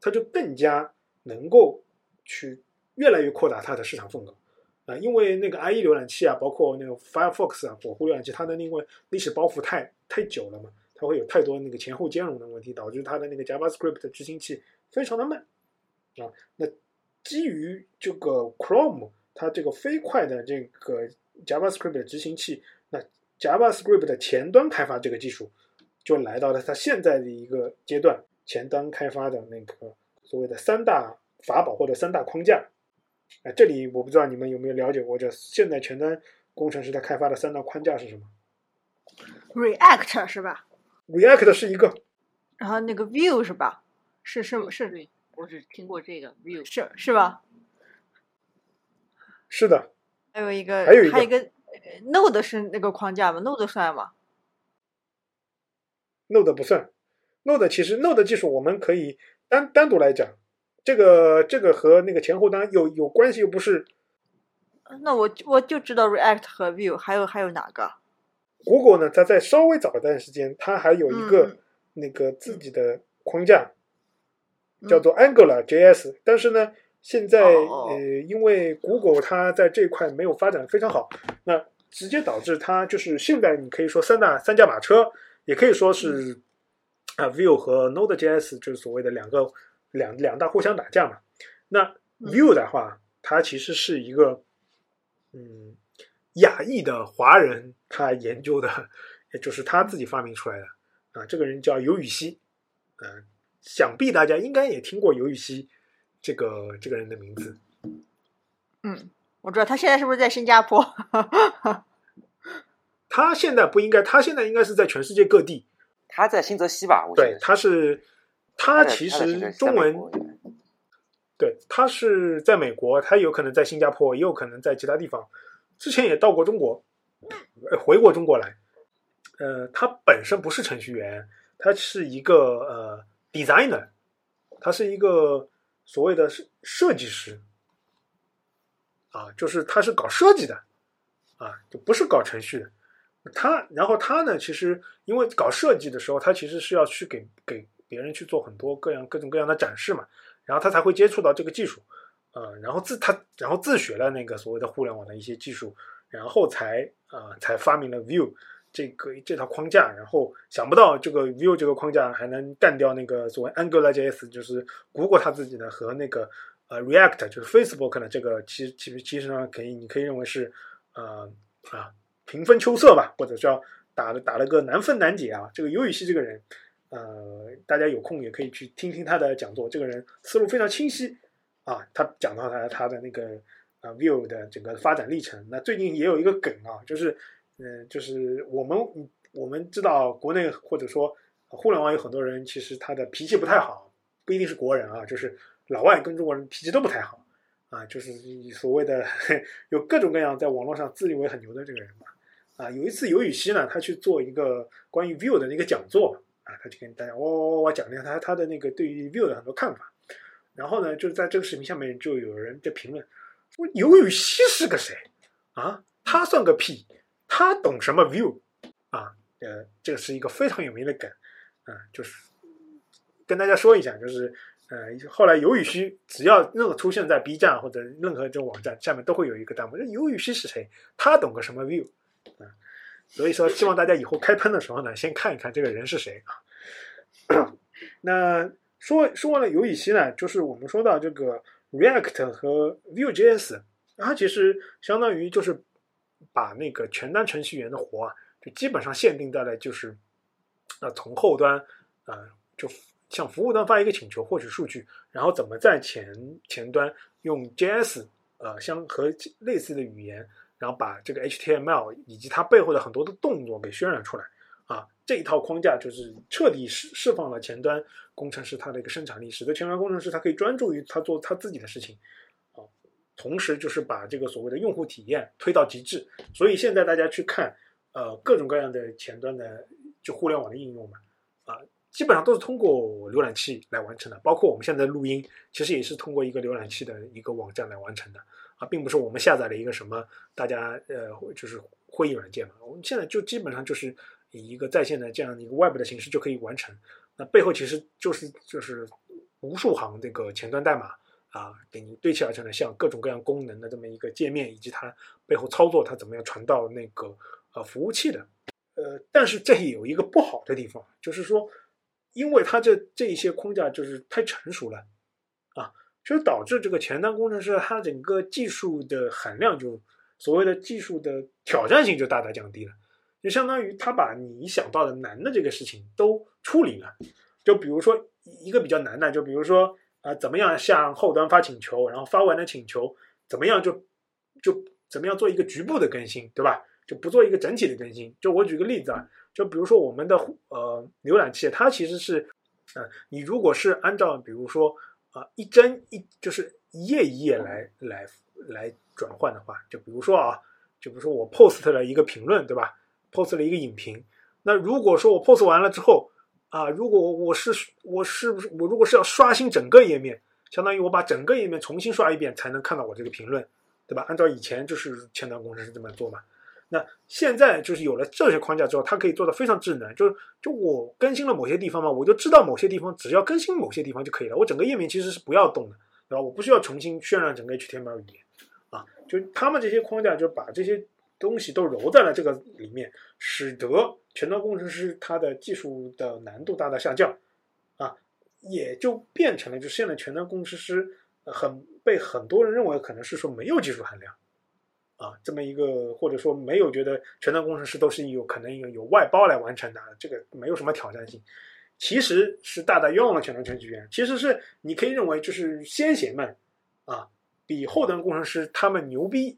它就更加能够去。越来越扩大它的市场份额，啊，因为那个 IE 浏览器啊，包括那个 Firefox 啊，火狐浏览器，它的那个历史包袱太太久了嘛，它会有太多那个前后兼容的问题，导致它的那个 JavaScript 执行器非常的慢，啊，那基于这个 Chrome 它这个飞快的这个 JavaScript 的执行器，那 JavaScript 的前端开发这个技术就来到了它现在的一个阶段，前端开发的那个所谓的三大法宝或者三大框架。哎，这里我不知道你们有没有了解过，这现在前端工程师在开发的三大框架是什么？React 是吧？React 是一个，然后那个 View 是吧？是是是，对，我只听过这个 View，是是吧？是的。还有一个，还有一个，还有一个 Node 是那个框架吗？Node 算吗？Node 不算，Node 其实 Node 技术我们可以单单独来讲。这个这个和那个前后端有有关系，又不是。那我我就知道 React 和 Vue，还有还有哪个？Google 呢？它在稍微早一段时间，它还有一个那个自己的框架，叫做 Angular JS。但是呢，现在呃，因为 Google 它在这一块没有发展非常好，那直接导致它就是现在你可以说三大三驾马车，也可以说是啊，Vue 和 Node.js 就是所谓的两个。两两大互相打架嘛，那 View 的话，它其实是一个，嗯，亚裔的华人他研究的，也就是他自己发明出来的啊。这个人叫尤雨溪，嗯，想必大家应该也听过尤雨溪这个这个人的名字。嗯，我知道他现在是不是在新加坡？他现在不应该，他现在应该是在全世界各地。他在新泽西吧？我记对得，他是他其实中文对他是在美国，他有可能在新加坡，也有可能在其他地方。之前也到过中国，呃回过中国来。呃，他本身不是程序员，他是一个呃 designer，他是一个所谓的设设计师。啊，就是他是搞设计的，啊，就不是搞程序的。他，然后他呢，其实因为搞设计的时候，他其实是要去给给别人去做很多各样各种各样的展示嘛，然后他才会接触到这个技术，呃，然后自他然后自学了那个所谓的互联网的一些技术，然后才啊、才发明了 Vue 这个这套框架，然后想不到这个 Vue 这个框架还能干掉那个所谓 AngularJS，就是谷歌它自己的和那个呃 React 就是 Facebook 的这个其实其实其实上可以你可以认为是呃啊平分秋色吧，或者叫打了打了个难分难解啊。这个尤雨希这个人，呃，大家有空也可以去听听他的讲座，这个人思路非常清晰啊。他讲到他他的那个啊 view 的整个发展历程。那最近也有一个梗啊，就是嗯、就是我们我们知道国内或者说互联网有很多人其实他的脾气不太好，不一定是国人啊，就是老外跟中国人脾气都不太好。啊，就是所谓的 有各种各样在网络上自以为很牛的这个人嘛。啊，有一次尤雨溪呢，他去做一个关于 view 的那个讲座啊，他就跟大家哇哇哇讲了一下他他的那个对于 Vue 的很多看法。然后呢，就是在这个视频下面就有人在评论说尤雨溪是个谁啊？他算个屁，他懂什么 Vue 啊？呃，这个是一个非常有名的梗啊，就是跟大家说一下，就是呃，后来尤雨溪只要任何出现在 B 站或者任何这种网站下面，都会有一个弹幕：尤雨溪是谁？他懂个什么 Vue？啊，所以说希望大家以后开喷的时候呢，先看一看这个人是谁啊。那说说完了尤雨溪呢，就是我们说到这个 React 和 Vue.js，它其实相当于就是把那个全端程序员的活啊，就基本上限定在了就是呃从后端啊、呃、就向服务端发一个请求获取数据，然后怎么在前前端用 JS 呃相和类似的语言。然后把这个 HTML 以及它背后的很多的动作给渲染出来，啊，这一套框架就是彻底释释放了前端工程师他的一个生产力，使得前端工程师他可以专注于他做他自己的事情，啊，同时就是把这个所谓的用户体验推到极致。所以现在大家去看，呃，各种各样的前端的就互联网的应用嘛，啊，基本上都是通过浏览器来完成的，包括我们现在录音，其实也是通过一个浏览器的一个网站来完成的。并不是我们下载了一个什么大家呃就是会议软件嘛，我们现在就基本上就是以一个在线的这样的一个 Web 的形式就可以完成。那背后其实就是就是无数行这个前端代码啊，给你堆砌而成的像各种各样功能的这么一个界面，以及它背后操作它怎么样传到那个呃服务器的。呃，但是这有一个不好的地方，就是说，因为它这这一些框架就是太成熟了。就导致这个前端工程师他整个技术的含量就所谓的技术的挑战性就大大降低了，就相当于他把你想到的难的这个事情都处理了。就比如说一个比较难的，就比如说啊、怎么样向后端发请求，然后发完的请求怎么样就就怎么样做一个局部的更新，对吧？就不做一个整体的更新。就我举个例子啊，就比如说我们的呃浏览器，它其实是呃，你如果是按照比如说。啊，一帧一就是一页一页来来来转换的话，就比如说啊，就比如说我 post 了一个评论，对吧？post 了一个影评，那如果说我 post 完了之后啊，如果我是我是不是我如果是要刷新整个页面，相当于我把整个页面重新刷一遍才能看到我这个评论，对吧？按照以前就是前端工程师这么做嘛。那现在就是有了这些框架之后，它可以做的非常智能，就是就我更新了某些地方嘛，我就知道某些地方只要更新某些地方就可以了，我整个页面其实是不要动的，对吧？我不需要重新渲染整个 HTML 语言啊，就他们这些框架就把这些东西都揉在了这个里面，使得前端工程师他的技术的难度大大下降啊，也就变成了就现在前端工程师很被很多人认为可能是说没有技术含量。啊，这么一个或者说没有觉得前端工程师都是有可能有有外包来完成的，这个没有什么挑战性，其实是大大冤枉了前端程序员。其实是你可以认为就是先贤们啊，比后端工程师他们牛逼，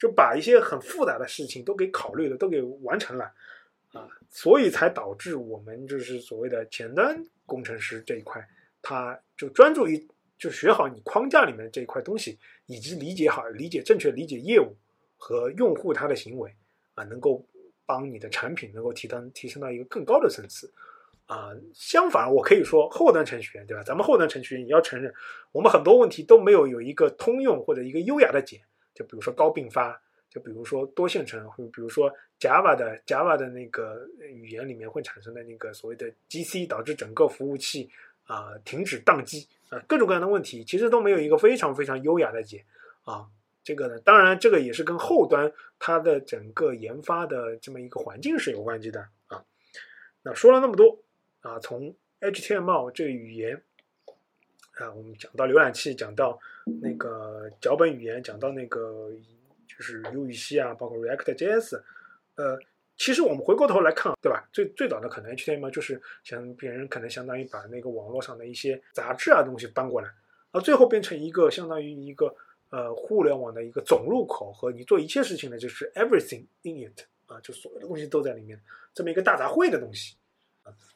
就把一些很复杂的事情都给考虑了，都给完成了啊，所以才导致我们就是所谓的前端工程师这一块，他就专注于就学好你框架里面这一块东西，以及理解好、理解正确理解业务和用户他的行为啊，能够帮你的产品能够提升提升到一个更高的层次。啊，相反，我可以说后端程序员，对吧？咱们后端程序员也要承认，我们很多问题都没有有一个通用或者一个优雅的解。就比如说高并发，就比如说多线程，或比如说 Java 的 Java 的那个语言里面会产生的那个所谓的 GC，导致整个服务器啊停止宕机啊，各种各样的问题，其实都没有一个非常非常优雅的解啊。这个呢，当然这个也是跟后端它的整个研发的这么一个环境是有关系的啊。那说了那么多。啊，从 HTML 这个语言啊，我们讲到浏览器，讲到那个脚本语言，讲到那个就是 U 语系啊，包括 React JS，呃，其实我们回过头来看，对吧？最最早的可能 HTML 就是像别人可能相当于把那个网络上的一些杂志啊东西搬过来，啊，最后变成一个相当于一个呃互联网的一个总入口和你做一切事情的就是 Everything in it 啊，就所有的东西都在里面，这么一个大杂烩的东西。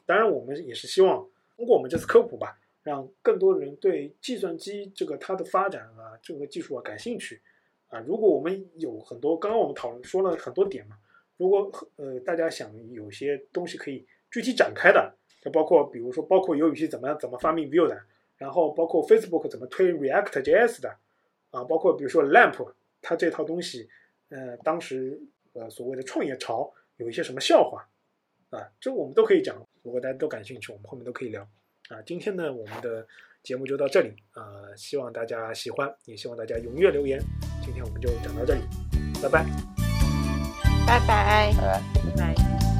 当然，我们也是希望通过我们这次科普吧，让更多人对计算机这个它的发展啊，这个技术啊感兴趣啊。如果我们有很多，刚刚我们讨论说了很多点嘛，如果呃大家想有些东西可以具体展开的，就包括比如说包括有语系怎么怎么发明 Vue 的，然后包括 Facebook 怎么推 React JS 的啊，包括比如说 Lamp 它这套东西，呃，当时呃所谓的创业潮有一些什么笑话。啊，这我们都可以讲，如果大家都感兴趣，我们后面都可以聊。啊，今天呢，我们的节目就到这里啊，希望大家喜欢，也希望大家踊跃留言。今天我们就讲到这里，拜拜，拜拜，拜拜。拜拜。